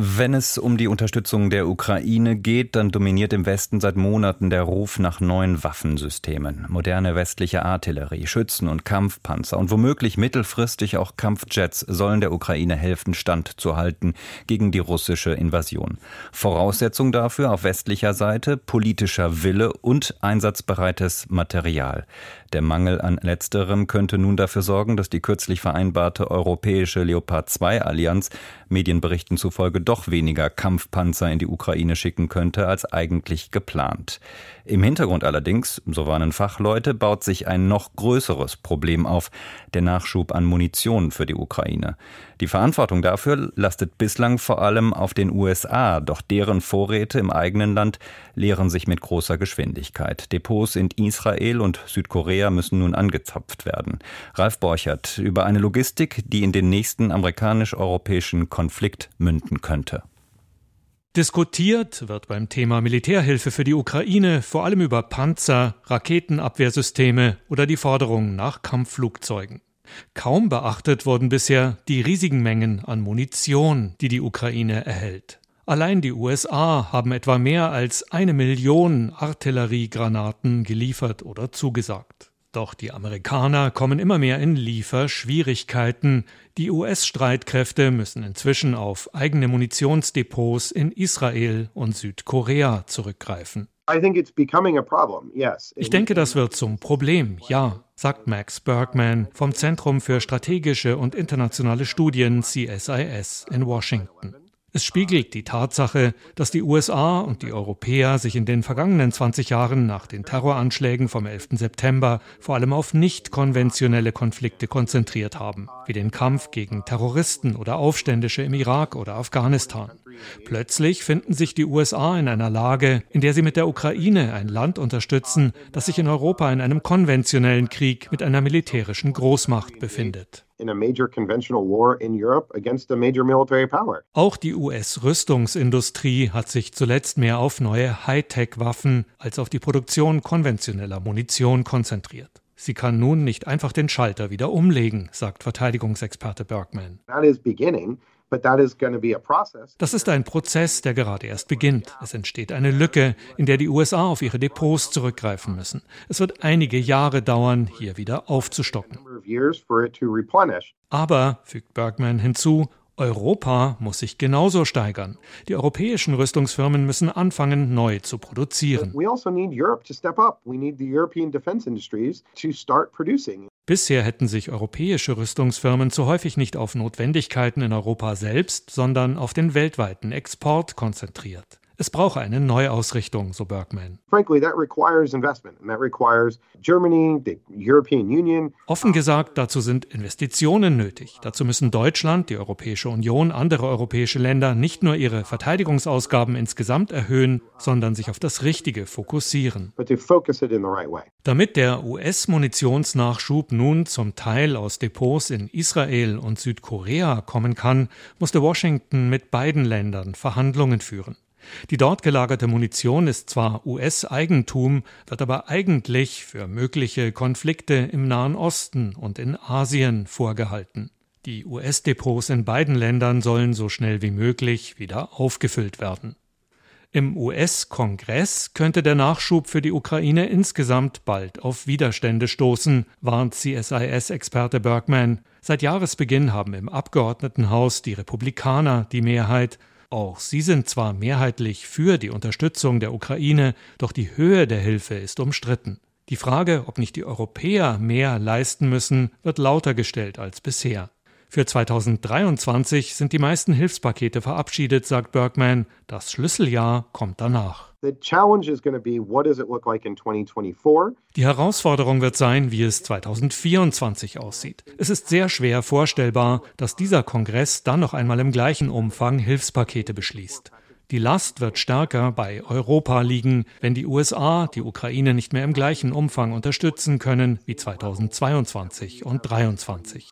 Wenn es um die Unterstützung der Ukraine geht, dann dominiert im Westen seit Monaten der Ruf nach neuen Waffensystemen. Moderne westliche Artillerie, Schützen und Kampfpanzer und womöglich mittelfristig auch Kampfjets sollen der Ukraine helfen, standzuhalten gegen die russische Invasion. Voraussetzung dafür auf westlicher Seite politischer Wille und einsatzbereites Material. Der Mangel an letzterem könnte nun dafür sorgen, dass die kürzlich vereinbarte europäische Leopard 2 Allianz Medienberichten zufolge doch weniger Kampfpanzer in die Ukraine schicken könnte als eigentlich geplant. Im Hintergrund allerdings, so warnen Fachleute, baut sich ein noch größeres Problem auf, der Nachschub an Munition für die Ukraine. Die Verantwortung dafür lastet bislang vor allem auf den USA, doch deren Vorräte im eigenen Land leeren sich mit großer Geschwindigkeit. Depots in Israel und Südkorea müssen nun angezapft werden. Ralf Borchert über eine Logistik, die in den nächsten amerikanisch-europäischen Konflikt münden könnte. Diskutiert wird beim Thema Militärhilfe für die Ukraine vor allem über Panzer, Raketenabwehrsysteme oder die Forderung nach Kampfflugzeugen. Kaum beachtet wurden bisher die riesigen Mengen an Munition, die die Ukraine erhält. Allein die USA haben etwa mehr als eine Million Artilleriegranaten geliefert oder zugesagt. Doch die Amerikaner kommen immer mehr in Lieferschwierigkeiten. Die US-Streitkräfte müssen inzwischen auf eigene Munitionsdepots in Israel und Südkorea zurückgreifen. Ich denke, das wird zum Problem, ja, sagt Max Bergman vom Zentrum für strategische und internationale Studien CSIS in Washington. Es spiegelt die Tatsache, dass die USA und die Europäer sich in den vergangenen 20 Jahren nach den Terroranschlägen vom 11. September vor allem auf nicht konventionelle Konflikte konzentriert haben, wie den Kampf gegen Terroristen oder Aufständische im Irak oder Afghanistan. Plötzlich finden sich die USA in einer Lage, in der sie mit der Ukraine ein Land unterstützen, das sich in Europa in einem konventionellen Krieg mit einer militärischen Großmacht befindet. Auch die US-Rüstungsindustrie hat sich zuletzt mehr auf neue Hightech-Waffen als auf die Produktion konventioneller Munition konzentriert. Sie kann nun nicht einfach den Schalter wieder umlegen, sagt Verteidigungsexperte Bergman. Das ist ein Prozess, der gerade erst beginnt. Es entsteht eine Lücke, in der die USA auf ihre Depots zurückgreifen müssen. Es wird einige Jahre dauern, hier wieder aufzustocken. Aber, fügt Bergman hinzu, Europa muss sich genauso steigern. Die europäischen Rüstungsfirmen müssen anfangen, neu zu produzieren. Also Bisher hätten sich europäische Rüstungsfirmen zu häufig nicht auf Notwendigkeiten in Europa selbst, sondern auf den weltweiten Export konzentriert. Es brauche eine Neuausrichtung, so Bergman. Offen gesagt, dazu sind Investitionen nötig. Dazu müssen Deutschland, die Europäische Union, andere europäische Länder nicht nur ihre Verteidigungsausgaben insgesamt erhöhen, sondern sich auf das Richtige fokussieren. Damit der US-Munitionsnachschub nun zum Teil aus Depots in Israel und Südkorea kommen kann, musste Washington mit beiden Ländern Verhandlungen führen. Die dort gelagerte Munition ist zwar US-Eigentum, wird aber eigentlich für mögliche Konflikte im Nahen Osten und in Asien vorgehalten. Die US-Depots in beiden Ländern sollen so schnell wie möglich wieder aufgefüllt werden. Im US-Kongress könnte der Nachschub für die Ukraine insgesamt bald auf Widerstände stoßen, warnt CSIS-Experte Bergman. Seit Jahresbeginn haben im Abgeordnetenhaus die Republikaner die Mehrheit auch sie sind zwar mehrheitlich für die Unterstützung der Ukraine, doch die Höhe der Hilfe ist umstritten. Die Frage, ob nicht die Europäer mehr leisten müssen, wird lauter gestellt als bisher. Für 2023 sind die meisten Hilfspakete verabschiedet, sagt Bergman. Das Schlüsseljahr kommt danach. Die Herausforderung wird sein, wie es 2024 aussieht. Es ist sehr schwer vorstellbar, dass dieser Kongress dann noch einmal im gleichen Umfang Hilfspakete beschließt. Die Last wird stärker bei Europa liegen, wenn die USA die Ukraine nicht mehr im gleichen Umfang unterstützen können wie 2022 und 2023.